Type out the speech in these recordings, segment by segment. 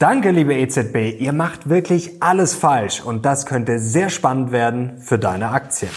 Danke, liebe EZB. Ihr macht wirklich alles falsch und das könnte sehr spannend werden für deine Aktien.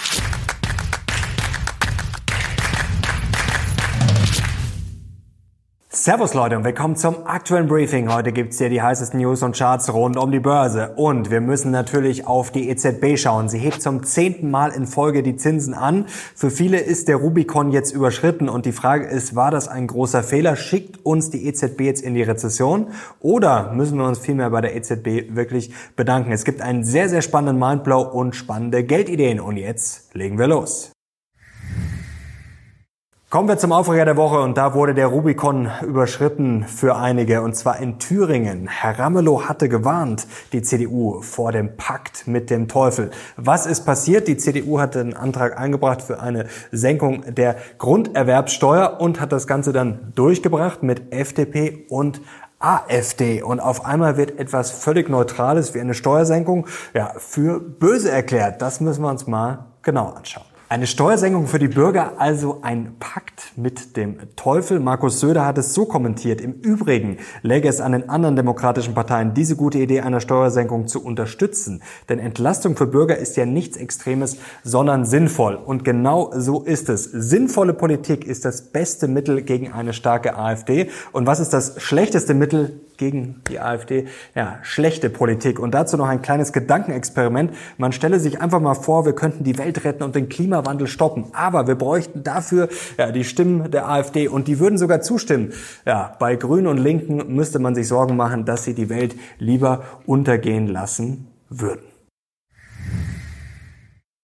Servus Leute und willkommen zum aktuellen Briefing. Heute gibt's hier die heißesten News und Charts rund um die Börse. Und wir müssen natürlich auf die EZB schauen. Sie hebt zum zehnten Mal in Folge die Zinsen an. Für viele ist der Rubikon jetzt überschritten und die Frage ist, war das ein großer Fehler? Schickt uns die EZB jetzt in die Rezession? Oder müssen wir uns vielmehr bei der EZB wirklich bedanken? Es gibt einen sehr, sehr spannenden Mindblow und spannende Geldideen. Und jetzt legen wir los. Kommen wir zum Aufreger der Woche und da wurde der Rubikon überschritten für einige und zwar in Thüringen. Herr Ramelow hatte gewarnt, die CDU vor dem Pakt mit dem Teufel. Was ist passiert? Die CDU hatte einen Antrag eingebracht für eine Senkung der Grunderwerbssteuer und hat das Ganze dann durchgebracht mit FDP und AfD. Und auf einmal wird etwas völlig Neutrales wie eine Steuersenkung ja, für böse erklärt. Das müssen wir uns mal genau anschauen. Eine Steuersenkung für die Bürger, also ein Pakt mit dem Teufel. Markus Söder hat es so kommentiert. Im Übrigen läge es an den anderen demokratischen Parteien, diese gute Idee einer Steuersenkung zu unterstützen. Denn Entlastung für Bürger ist ja nichts Extremes, sondern sinnvoll. Und genau so ist es. Sinnvolle Politik ist das beste Mittel gegen eine starke AfD. Und was ist das schlechteste Mittel gegen die AfD. Ja, schlechte Politik. Und dazu noch ein kleines Gedankenexperiment. Man stelle sich einfach mal vor, wir könnten die Welt retten und den Klimawandel stoppen. Aber wir bräuchten dafür ja, die Stimmen der AfD und die würden sogar zustimmen. Ja, bei Grünen und Linken müsste man sich Sorgen machen, dass sie die Welt lieber untergehen lassen würden.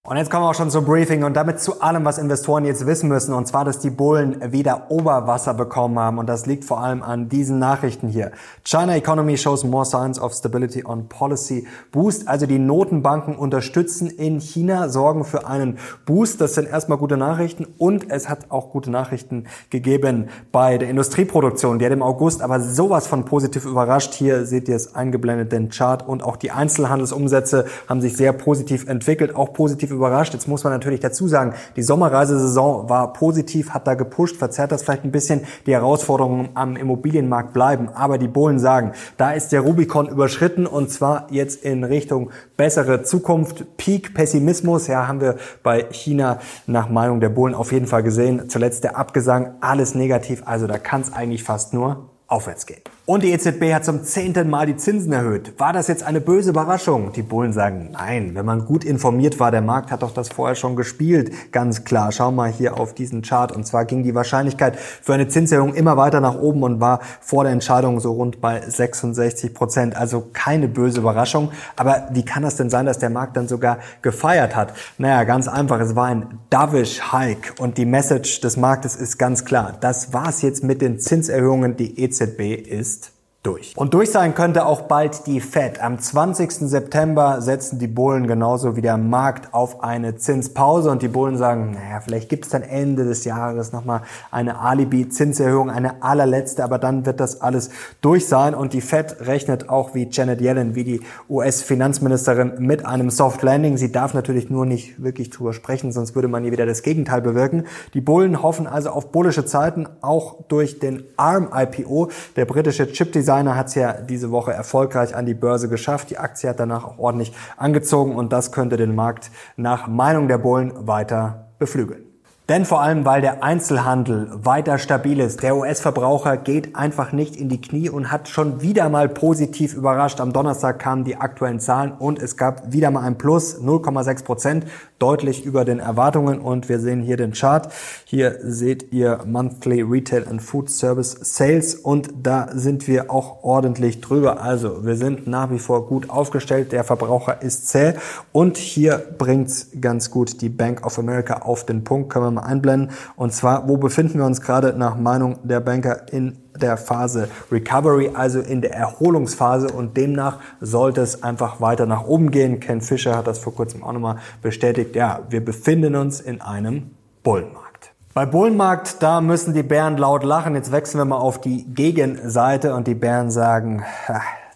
Und jetzt kommen wir auch schon zum Briefing und damit zu allem, was Investoren jetzt wissen müssen. Und zwar, dass die Bullen wieder Oberwasser bekommen haben. Und das liegt vor allem an diesen Nachrichten hier. China Economy shows more signs of stability on policy boost. Also die Notenbanken unterstützen in China, sorgen für einen Boost. Das sind erstmal gute Nachrichten. Und es hat auch gute Nachrichten gegeben bei der Industrieproduktion. Die hat im August aber sowas von positiv überrascht. Hier seht ihr es eingeblendet, den Chart. Und auch die Einzelhandelsumsätze haben sich sehr positiv entwickelt, auch positiv überrascht. Jetzt muss man natürlich dazu sagen, die Sommerreisesaison war positiv, hat da gepusht, verzerrt das vielleicht ein bisschen. Die Herausforderungen am Immobilienmarkt bleiben. Aber die Bullen sagen, da ist der Rubikon überschritten und zwar jetzt in Richtung bessere Zukunft. Peak Pessimismus, ja, haben wir bei China nach Meinung der Bullen auf jeden Fall gesehen. Zuletzt der Abgesang, alles negativ. Also da kann es eigentlich fast nur aufwärts gehen. Und die EZB hat zum zehnten Mal die Zinsen erhöht. War das jetzt eine böse Überraschung? Die Bullen sagen, nein, wenn man gut informiert war, der Markt hat doch das vorher schon gespielt. Ganz klar, schau mal hier auf diesen Chart. Und zwar ging die Wahrscheinlichkeit für eine Zinserhöhung immer weiter nach oben und war vor der Entscheidung so rund bei 66 Prozent. Also keine böse Überraschung. Aber wie kann das denn sein, dass der Markt dann sogar gefeiert hat? Naja, ganz einfach. Es war ein dovish Hike. Und die Message des Marktes ist ganz klar. Das war's jetzt mit den Zinserhöhungen. Die EZB ist durch. Und durch sein könnte auch bald die Fed. Am 20. September setzen die Bullen genauso wie der Markt auf eine Zinspause und die Bullen sagen, naja, vielleicht gibt es dann Ende des Jahres nochmal eine Alibi-Zinserhöhung, eine allerletzte, aber dann wird das alles durch sein und die Fed rechnet auch wie Janet Yellen, wie die US-Finanzministerin mit einem Soft Landing. Sie darf natürlich nur nicht wirklich drüber sprechen, sonst würde man hier wieder das Gegenteil bewirken. Die Bullen hoffen also auf bullische Zeiten, auch durch den ARM-IPO, der britische Chip-Design Designer hat es ja diese Woche erfolgreich an die Börse geschafft. Die Aktie hat danach auch ordentlich angezogen und das könnte den Markt nach Meinung der Bullen weiter beflügeln. Denn vor allem, weil der Einzelhandel weiter stabil ist. Der US-Verbraucher geht einfach nicht in die Knie und hat schon wieder mal positiv überrascht. Am Donnerstag kamen die aktuellen Zahlen und es gab wieder mal ein Plus, 0,6 Prozent, deutlich über den Erwartungen. Und wir sehen hier den Chart. Hier seht ihr Monthly Retail and Food Service Sales und da sind wir auch ordentlich drüber. Also wir sind nach wie vor gut aufgestellt. Der Verbraucher ist zäh und hier bringt's ganz gut die Bank of America auf den Punkt. Können wir mal einblenden. Und zwar, wo befinden wir uns gerade nach Meinung der Banker in der Phase Recovery, also in der Erholungsphase und demnach sollte es einfach weiter nach oben gehen. Ken Fischer hat das vor kurzem auch nochmal bestätigt. Ja, wir befinden uns in einem Bullenmarkt. Bei Bullenmarkt, da müssen die Bären laut lachen. Jetzt wechseln wir mal auf die Gegenseite und die Bären sagen,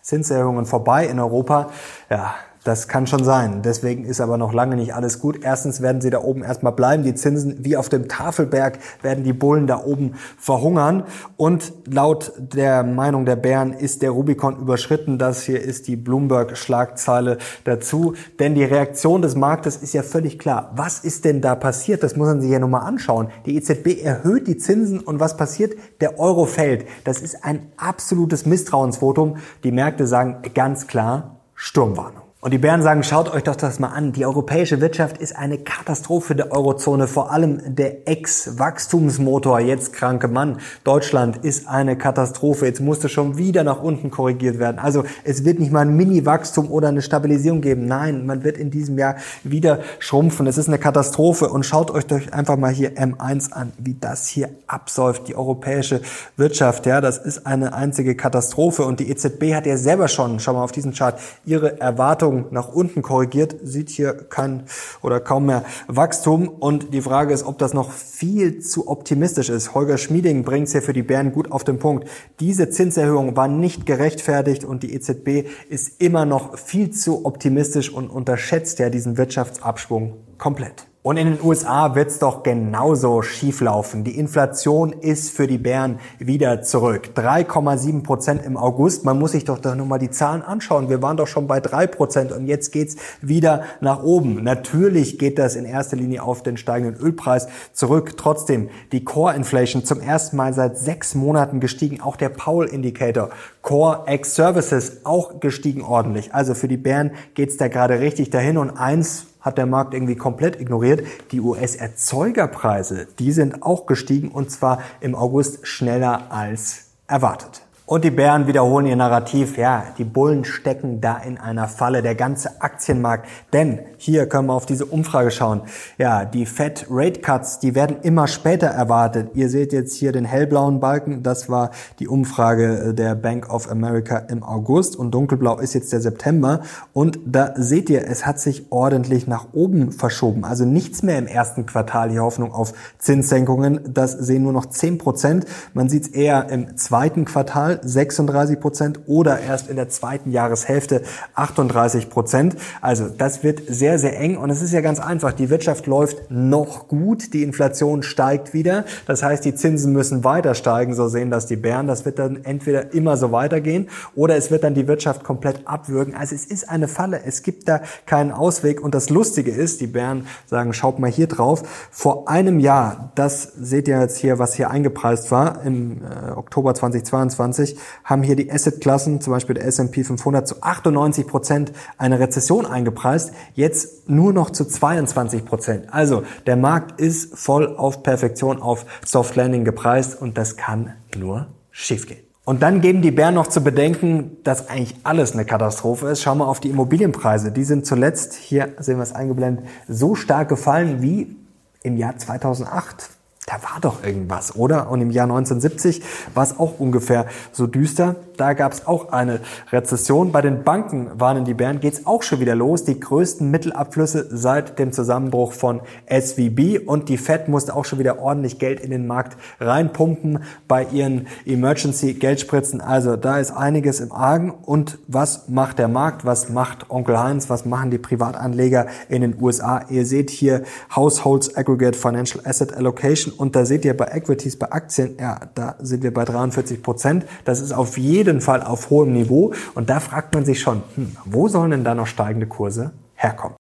Zinserhöhungen vorbei in Europa. Ja, Das kann schon sein. Deswegen ist aber noch lange nicht alles gut. Erstens werden sie da oben erstmal bleiben. Die Zinsen wie auf dem Tafelberg werden die Bullen da oben verhungern. Und laut der Meinung der Bären ist der Rubikon überschritten. Das hier ist die Bloomberg-Schlagzeile dazu. Denn die Reaktion des Marktes ist ja völlig klar. Was ist denn da passiert? Das muss man sich ja nochmal anschauen. Die EZB erhöht die Zinsen und was passiert? Der Euro fällt. Das ist ein absolutes Misstrauensvotum. Die Märkte sagen ganz klar Sturmwarnung. Und die Bären sagen, schaut euch doch das mal an. Die europäische Wirtschaft ist eine Katastrophe der Eurozone. Vor allem der Ex-Wachstumsmotor, jetzt kranke Mann. Deutschland ist eine Katastrophe. Jetzt musste schon wieder nach unten korrigiert werden. Also es wird nicht mal ein Mini-Wachstum oder eine Stabilisierung geben. Nein, man wird in diesem Jahr wieder schrumpfen. Es ist eine Katastrophe. Und schaut euch doch einfach mal hier M1 an, wie das hier absäuft. Die europäische Wirtschaft, ja, das ist eine einzige Katastrophe. Und die EZB hat ja selber schon, schau mal auf diesen Chart, ihre Erwartungen Erwartungen nach unten korrigiert, sieht hier kein oder kaum mehr Wachstum. Und die Frage ist, ob das noch viel zu optimistisch ist. Holger Schmieding bringt es hier für die Bären gut auf den Punkt. Diese Zinserhöhung war nicht gerechtfertigt und die EZB ist immer noch viel zu optimistisch und unterschätzt ja diesen Wirtschaftsabschwung komplett. Und in den USA wird's doch genauso schieflaufen. Die Inflation ist für die Bären wieder zurück. 3,7 Prozent im August. Man muss sich doch da nur mal die Zahlen anschauen. Wir waren doch schon bei 3 Prozent und jetzt geht's wieder nach oben. Natürlich geht das in erster Linie auf den steigenden Ölpreis zurück. Trotzdem, die Core Inflation zum ersten Mal seit sechs Monaten gestiegen. Auch der Powell Indicator. Core X Services auch gestiegen ordentlich. Also für die Bären geht's da gerade richtig dahin und eins hat der Markt irgendwie komplett ignoriert. Die US-Erzeugerpreise, die sind auch gestiegen und zwar im August schneller als erwartet. Und die Bären wiederholen ihr Narrativ, ja, die Bullen stecken da in einer Falle, der ganze Aktienmarkt. Denn hier können wir auf diese Umfrage schauen. Ja, die Fed Rate Cuts, die werden immer später erwartet. Ihr seht jetzt hier den hellblauen Balken, das war die Umfrage der Bank of America im August und dunkelblau ist jetzt der September. Und da seht ihr, es hat sich ordentlich nach oben verschoben. Also nichts mehr im ersten Quartal die Hoffnung auf Zinssenkungen. Das sehen nur noch 10 Prozent. Man sieht es eher im zweiten Quartal 36 Prozent oder erst in der zweiten Jahreshälfte 38 Prozent. Also das wird sehr, sehr eng und es ist ja ganz einfach. Die Wirtschaft läuft noch gut, die Inflation steigt wieder. Das heißt, die Zinsen müssen weiter steigen, so sehen das die Bären. Das wird dann entweder immer so weitergehen oder es wird dann die Wirtschaft komplett abwürgen. Also es ist eine Falle. Es gibt da keinen Ausweg. Und das Lustige ist, die Bären sagen, schaut mal hier drauf, vor einem Jahr, das seht ihr jetzt hier, was hier eingepreist war, im äh, Oktober 2022, 2020 haben hier die Assetklassen, zum Beispiel der S&P 500, zu 98 Prozent eine Rezession eingepreist, jetzt nur noch zu 22 Prozent. Also der Markt ist voll auf Perfektion, auf Soft Landing gepreist und das kann nur schiefgehen. Und dann geben die Bären noch zu bedenken, dass eigentlich alles eine Katastrophe ist. Schau mal auf die Immobilienpreise. Die sind zuletzt, hier sehen wir es eingeblendet, so stark gefallen wie im Jahr 2008 da war doch irgendwas, oder? Und im Jahr 1970 war es auch ungefähr so düster. Da gab es auch eine Rezession. Bei den Banken, warnen die Bären, geht es auch schon wieder los. Die größten Mittelabflüsse seit dem Zusammenbruch von SVB. Und die Fed musste auch schon wieder ordentlich Geld in den Markt reinpumpen bei ihren Emergency-Geldspritzen. Also da ist einiges im Argen. Und was macht der Markt? Was macht Onkel Heinz? Was machen die Privatanleger in den USA? Ihr seht hier Households Aggregate Financial Asset Allocation und da seht ihr bei Equities, bei Aktien, ja, da sind wir bei 43 Prozent. Das ist auf jeden Fall auf hohem Niveau. Und da fragt man sich schon, hm, wo sollen denn da noch steigende Kurse herkommen?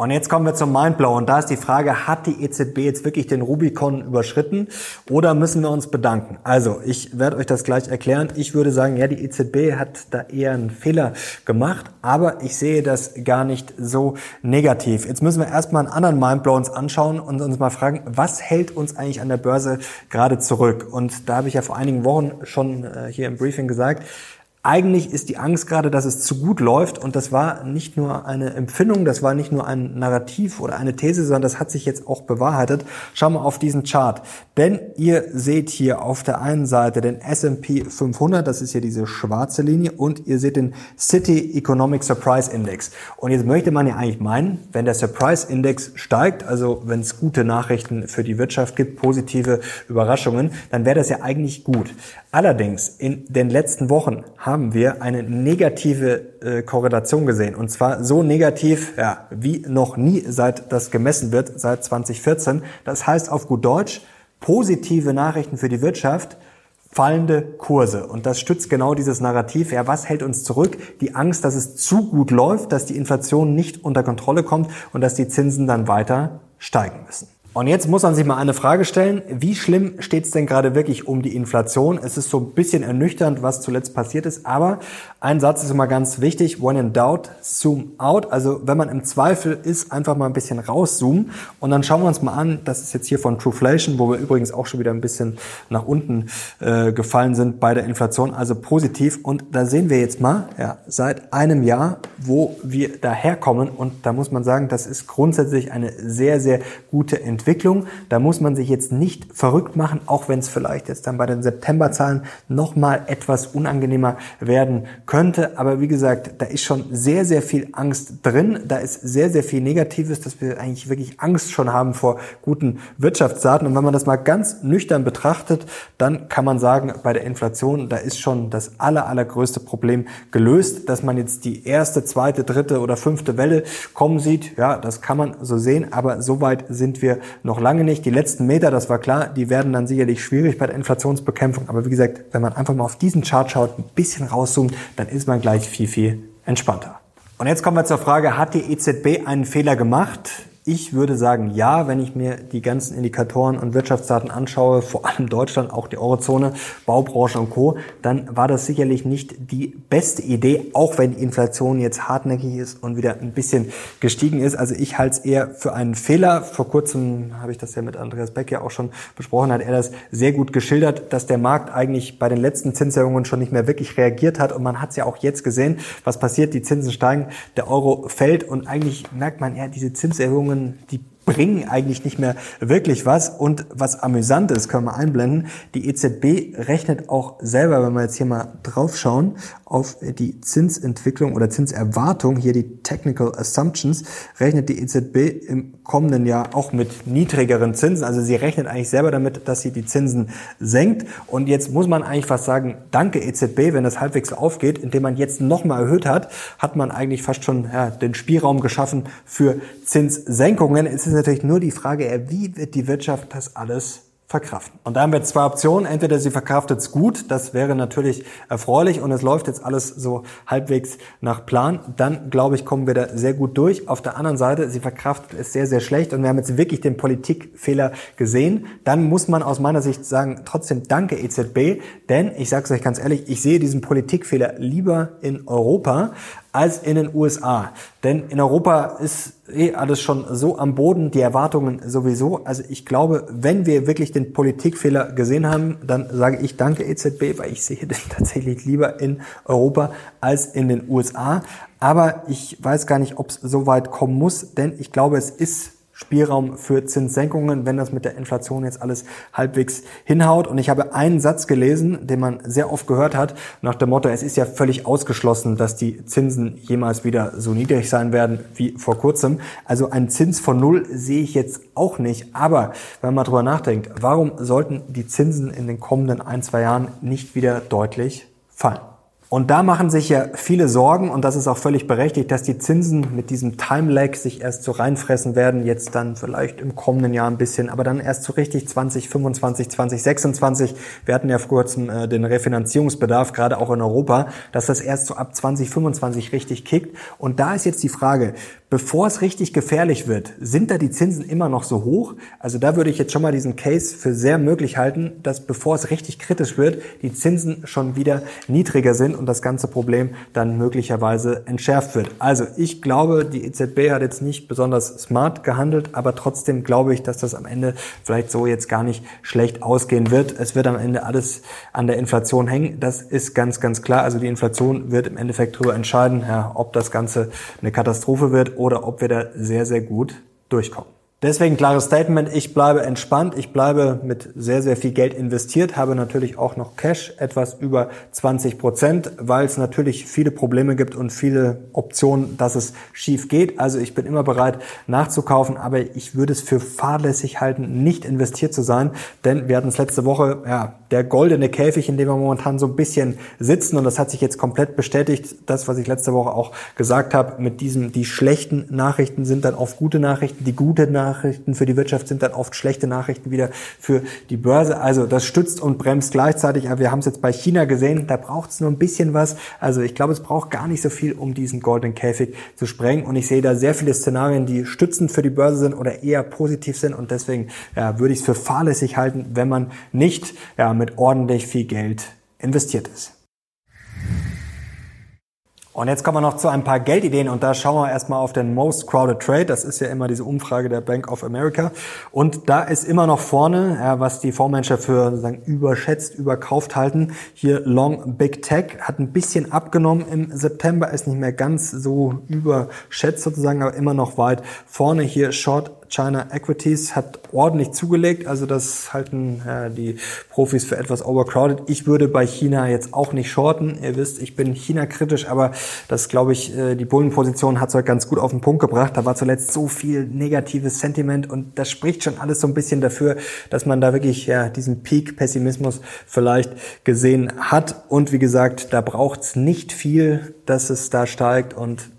Und jetzt kommen wir zum Mindblow und da ist die Frage, hat die EZB jetzt wirklich den Rubicon überschritten oder müssen wir uns bedanken? Also, ich werde euch das gleich erklären. Ich würde sagen, ja, die EZB hat da eher einen Fehler gemacht, aber ich sehe das gar nicht so negativ. Jetzt müssen wir erstmal einen anderen Mindblow uns anschauen und uns mal fragen, was hält uns eigentlich an der Börse gerade zurück? Und da habe ich ja vor einigen Wochen schon äh, hier im Briefing gesagt, eigentlich ist die Angst gerade, dass es zu gut läuft und das war nicht nur eine Empfindung, das war nicht nur ein Narrativ oder eine These, sondern das hat sich jetzt auch bewahrheitet. Schau mal auf diesen Chart. Denn ihr seht hier auf der einen Seite den S&P 500, das ist hier diese schwarze Linie und ihr seht den City Economic Surprise Index. Und jetzt möchte man ja eigentlich meinen, wenn der Surprise Index steigt, also wenn es gute Nachrichten für die Wirtschaft gibt, positive Überraschungen, dann wäre das ja eigentlich gut. Allerdings in den letzten Wochen haben wir eine negative äh, Korrelation gesehen und zwar so negativ ja, wie noch nie seit das gemessen wird seit 2014. Das heißt auf gut Deutsch positive Nachrichten für die Wirtschaft, fallende Kurse. Und das stützt genau dieses Narrativ. Ja, was hält uns zurück? Die Angst, dass es zu gut läuft, dass die Inflation nicht unter Kontrolle kommt und dass die Zinsen dann weiter steigen müssen. Und jetzt muss man sich mal eine Frage stellen, wie schlimm steht es denn gerade wirklich um die Inflation? Es ist so ein bisschen ernüchternd, was zuletzt passiert ist, aber ein Satz ist immer ganz wichtig, when in doubt, zoom out. Also wenn man im Zweifel ist, einfach mal ein bisschen rauszoomen und dann schauen wir uns mal an, das ist jetzt hier von Trueflation, wo wir übrigens auch schon wieder ein bisschen nach unten äh, gefallen sind bei der Inflation, also positiv. Und da sehen wir jetzt mal, ja, seit einem Jahr, wo wir daherkommen und da muss man sagen, das ist grundsätzlich eine sehr, sehr gute Entwicklung. Entwicklung. Da muss man sich jetzt nicht verrückt machen, auch wenn es vielleicht jetzt dann bei den Septemberzahlen nochmal etwas unangenehmer werden könnte. Aber wie gesagt, da ist schon sehr, sehr viel Angst drin. Da ist sehr, sehr viel Negatives, dass wir eigentlich wirklich Angst schon haben vor guten Wirtschaftsdaten. Und wenn man das mal ganz nüchtern betrachtet, dann kann man sagen, bei der Inflation, da ist schon das aller, allergrößte Problem gelöst, dass man jetzt die erste, zweite, dritte oder fünfte Welle kommen sieht. Ja, das kann man so sehen, aber so weit sind wir noch lange nicht. Die letzten Meter, das war klar, die werden dann sicherlich schwierig bei der Inflationsbekämpfung. Aber wie gesagt, wenn man einfach mal auf diesen Chart schaut, ein bisschen rauszoomt, dann ist man gleich viel, viel entspannter. Und jetzt kommen wir zur Frage, hat die EZB einen Fehler gemacht? Ich würde sagen, ja, wenn ich mir die ganzen Indikatoren und Wirtschaftsdaten anschaue, vor allem Deutschland, auch die Eurozone, Baubranche und Co., dann war das sicherlich nicht die beste Idee, auch wenn die Inflation jetzt hartnäckig ist und wieder ein bisschen gestiegen ist. Also ich halte es eher für einen Fehler. Vor kurzem habe ich das ja mit Andreas Beck ja auch schon besprochen, hat er das sehr gut geschildert, dass der Markt eigentlich bei den letzten Zinserhöhungen schon nicht mehr wirklich reagiert hat. Und man hat es ja auch jetzt gesehen, was passiert, die Zinsen steigen, der Euro fällt und eigentlich merkt man, ja, diese Zinserhöhungen Die bringen eigentlich nicht mehr wirklich was. Und was amüsant ist, können wir einblenden, die EZB rechnet auch selber, wenn wir jetzt hier mal draufschauen, auf die Zinsentwicklung oder Zinserwartung, hier die Technical Assumptions, rechnet die EZB im kommenden Jahr auch mit niedrigeren Zinsen. Also sie rechnet eigentlich selber damit, dass sie die Zinsen senkt. Und jetzt muss man eigentlich fast sagen, danke EZB, wenn das halbwegs aufgeht, indem man jetzt nochmal erhöht hat, hat man eigentlich fast schon ja, den Spielraum geschaffen für Zinssenkungen. Es ist natürlich nur die Frage, wie wird die Wirtschaft das alles verkraften. Und da haben wir zwei Optionen. Entweder sie verkraftet es gut, das wäre natürlich erfreulich und es läuft jetzt alles so halbwegs nach Plan. Dann, glaube ich, kommen wir da sehr gut durch. Auf der anderen Seite, sie verkraftet es sehr, sehr schlecht und wir haben jetzt wirklich den Politikfehler gesehen. Dann muss man aus meiner Sicht sagen, trotzdem danke EZB, denn ich sage es euch ganz ehrlich, ich sehe diesen Politikfehler lieber in Europa als in den USA. Denn in Europa ist eh alles schon so am Boden, die Erwartungen sowieso. Also ich glaube, wenn wir wirklich den Politikfehler gesehen haben, dann sage ich danke EZB, weil ich sehe den tatsächlich lieber in Europa als in den USA. Aber ich weiß gar nicht, ob es so weit kommen muss, denn ich glaube, es ist Spielraum für Zinssenkungen, wenn das mit der Inflation jetzt alles halbwegs hinhaut. Und ich habe einen Satz gelesen, den man sehr oft gehört hat, nach dem Motto, es ist ja völlig ausgeschlossen, dass die Zinsen jemals wieder so niedrig sein werden wie vor kurzem. Also ein Zins von Null sehe ich jetzt auch nicht. Aber wenn man drüber nachdenkt, warum sollten die Zinsen in den kommenden ein, zwei Jahren nicht wieder deutlich fallen? Und da machen sich ja viele Sorgen, und das ist auch völlig berechtigt, dass die Zinsen mit diesem Time-Lag sich erst so reinfressen werden, jetzt dann vielleicht im kommenden Jahr ein bisschen, aber dann erst so richtig 2025, 2026. Wir hatten ja vor kurzem äh, den Refinanzierungsbedarf, gerade auch in Europa, dass das erst so ab 2025 richtig kickt. Und da ist jetzt die Frage, bevor es richtig gefährlich wird, sind da die Zinsen immer noch so hoch? Also da würde ich jetzt schon mal diesen Case für sehr möglich halten, dass bevor es richtig kritisch wird, die Zinsen schon wieder niedriger sind und das ganze Problem dann möglicherweise entschärft wird. Also ich glaube, die EZB hat jetzt nicht besonders smart gehandelt, aber trotzdem glaube ich, dass das am Ende vielleicht so jetzt gar nicht schlecht ausgehen wird. Es wird am Ende alles an der Inflation hängen. Das ist ganz, ganz klar. Also die Inflation wird im Endeffekt darüber entscheiden, ja, ob das Ganze eine Katastrophe wird oder ob wir da sehr, sehr gut durchkommen. Deswegen klares Statement, ich bleibe entspannt, ich bleibe mit sehr, sehr viel Geld investiert, habe natürlich auch noch Cash, etwas über 20 Prozent, weil es natürlich viele Probleme gibt und viele Optionen, dass es schief geht. Also ich bin immer bereit nachzukaufen, aber ich würde es für fahrlässig halten, nicht investiert zu sein, denn wir hatten es letzte Woche, ja, der goldene Käfig, in dem wir momentan so ein bisschen sitzen. Und das hat sich jetzt komplett bestätigt. Das, was ich letzte Woche auch gesagt habe, mit diesem, die schlechten Nachrichten sind dann oft gute Nachrichten, die gute Nachrichten für die Wirtschaft sind dann oft schlechte Nachrichten wieder für die Börse. Also das stützt und bremst gleichzeitig. Aber wir haben es jetzt bei China gesehen, da braucht es nur ein bisschen was. Also ich glaube, es braucht gar nicht so viel, um diesen goldenen Käfig zu sprengen. Und ich sehe da sehr viele Szenarien, die stützend für die Börse sind oder eher positiv sind. Und deswegen ja, würde ich es für fahrlässig halten, wenn man nicht ja, mit ordentlich viel Geld investiert ist. Und jetzt kommen wir noch zu ein paar Geldideen und da schauen wir erstmal auf den Most Crowded Trade. Das ist ja immer diese Umfrage der Bank of America. Und da ist immer noch vorne, was die Fondsmanager für sagen, überschätzt, überkauft halten. Hier Long Big Tech hat ein bisschen abgenommen im September, ist nicht mehr ganz so überschätzt sozusagen, aber immer noch weit vorne. Hier Short China Equities hat ordentlich zugelegt, also das halten äh, die Profis für etwas overcrowded. Ich würde bei China jetzt auch nicht shorten. Ihr wisst, ich bin China-kritisch, aber das glaube ich, äh, die Bullenposition hat es heute ganz gut auf den Punkt gebracht. Da war zuletzt so viel negatives Sentiment und das spricht schon alles so ein bisschen dafür, dass man da wirklich ja, diesen Peak-Pessimismus vielleicht gesehen hat. Und wie gesagt, da braucht es nicht viel, dass es da steigt und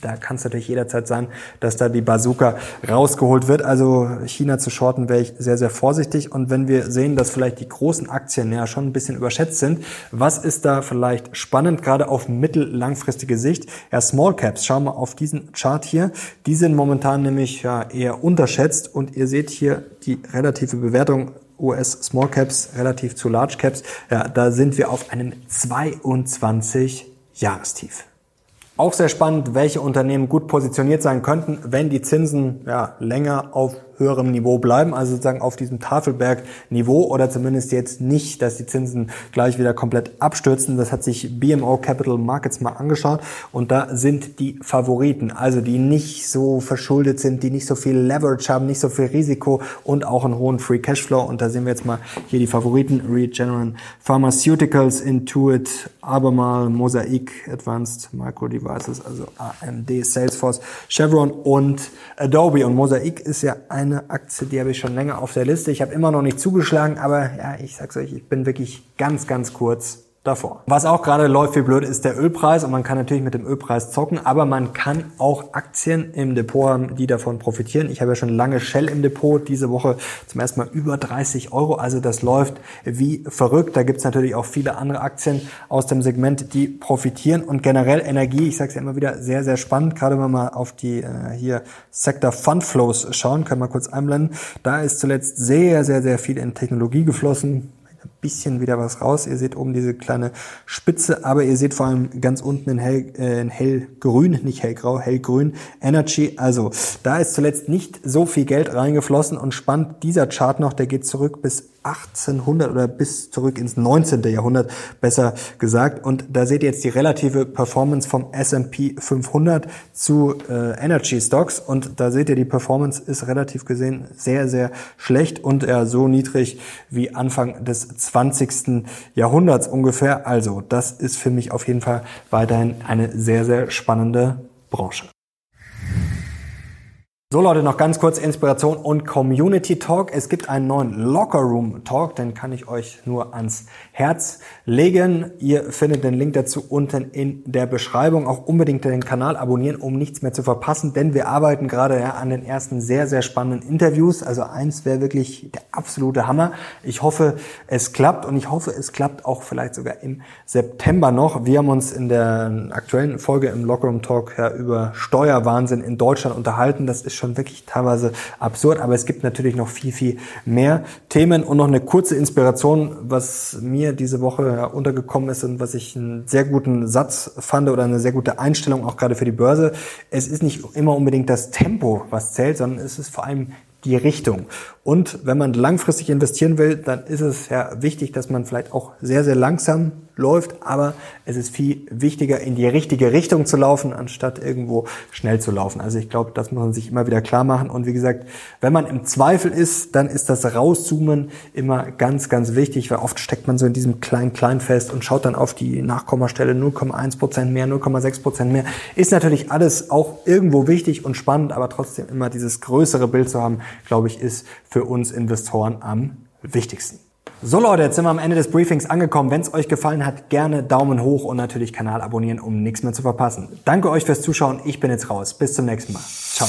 da kann es natürlich jederzeit sein, dass da die Bazooka rausgeholt wird. Also China zu shorten wäre ich sehr, sehr vorsichtig. Und wenn wir sehen, dass vielleicht die großen Aktien ja schon ein bisschen überschätzt sind, was ist da vielleicht spannend, gerade auf mittel-langfristige Sicht? Ja, Small Caps, schauen wir auf diesen Chart hier. Die sind momentan nämlich ja eher unterschätzt und ihr seht hier die relative Bewertung US Small Caps relativ zu Large Caps. Ja, da sind wir auf einem 22 Jahrestief. Auch sehr spannend, welche Unternehmen gut positioniert sein könnten, wenn die Zinsen ja, länger auf höherem Niveau bleiben, also sozusagen auf diesem Tafelberg-Niveau oder zumindest jetzt nicht, dass die Zinsen gleich wieder komplett abstürzen. Das hat sich BMO Capital Markets mal angeschaut und da sind die Favoriten, also die nicht so verschuldet sind, die nicht so viel Leverage haben, nicht so viel Risiko und auch einen hohen Free Cashflow. Und da sehen wir jetzt mal hier die Favoriten, Regeneron Pharmaceuticals, Intuit, Abermal, Mosaic, Advanced Micro Devices, also AMD, Salesforce, Chevron und Adobe. Und Mosaic ist ja ein eine Aktie, die habe ich schon länger auf der Liste. Ich habe immer noch nicht zugeschlagen, aber ja, ich sag's euch, ich bin wirklich ganz, ganz kurz davor. Was auch gerade läuft wie blöd ist der Ölpreis und man kann natürlich mit dem Ölpreis zocken, aber man kann auch Aktien im Depot haben, die davon profitieren. Ich habe ja schon lange Shell im Depot, diese Woche zum ersten Mal über 30 Euro, also das läuft wie verrückt. Da gibt's natürlich auch viele andere Aktien aus dem Segment, die profitieren und generell Energie, ich sage es ja immer wieder, sehr, sehr spannend, gerade wenn wir mal auf die äh, hier Sector Fund Flows schauen, können wir kurz einblenden. Da ist zuletzt sehr, sehr, sehr viel in Technologie geflossen bisschen wieder was raus. Ihr seht oben diese kleine Spitze, aber ihr seht vor allem ganz unten in, hell, äh, in hellgrün, nicht hellgrau, hellgrün Energy. Also da ist zuletzt nicht so viel Geld reingeflossen und spannend dieser Chart noch, der geht zurück bis 1800 oder bis zurück ins 19. Jahrhundert, besser gesagt. Und da seht ihr jetzt die relative Performance vom S&P 500 zu äh, Energy Stocks. Und da seht ihr, die Performance ist relativ gesehen sehr, sehr schlecht und eher so niedrig wie Anfang des 20. Jahrhunderts ungefähr. Also das ist für mich auf jeden Fall weiterhin eine sehr, sehr spannende Branche. So Leute, noch ganz kurz Inspiration und Community Talk. Es gibt einen neuen Locker Room Talk, den kann ich euch nur ans Herz legen. Ihr findet den Link dazu unten in der Beschreibung. Auch unbedingt den Kanal abonnieren, um nichts mehr zu verpassen, denn wir arbeiten gerade ja, an den ersten sehr, sehr spannenden Interviews. Also eins wäre wirklich der absolute Hammer. Ich hoffe, es klappt und ich hoffe, es klappt auch vielleicht sogar im September noch. Wir haben uns in der aktuellen Folge im Locker Room Talk ja, über Steuerwahnsinn in Deutschland unterhalten. Das ist schon wirklich teilweise absurd, aber es gibt natürlich noch viel, viel mehr Themen und noch eine kurze Inspiration, was mir diese Woche untergekommen ist und was ich einen sehr guten Satz fand oder eine sehr gute Einstellung auch gerade für die Börse. Es ist nicht immer unbedingt das Tempo, was zählt, sondern es ist vor allem die Richtung. Und wenn man langfristig investieren will, dann ist es ja wichtig, dass man vielleicht auch sehr, sehr langsam läuft, aber es ist viel wichtiger, in die richtige Richtung zu laufen, anstatt irgendwo schnell zu laufen. Also ich glaube, das muss man sich immer wieder klar machen. Und wie gesagt, wenn man im Zweifel ist, dann ist das Rauszoomen immer ganz, ganz wichtig, weil oft steckt man so in diesem kleinen-klein fest und schaut dann auf die Nachkommastelle 0,1 Prozent mehr, 0,6 Prozent mehr. Ist natürlich alles auch irgendwo wichtig und spannend, aber trotzdem immer dieses größere Bild zu haben, glaube ich, ist für uns Investoren am wichtigsten. So Leute, jetzt sind wir am Ende des Briefings angekommen. Wenn es euch gefallen hat, gerne Daumen hoch und natürlich Kanal abonnieren, um nichts mehr zu verpassen. Danke euch fürs Zuschauen. Ich bin jetzt raus. Bis zum nächsten Mal. Ciao.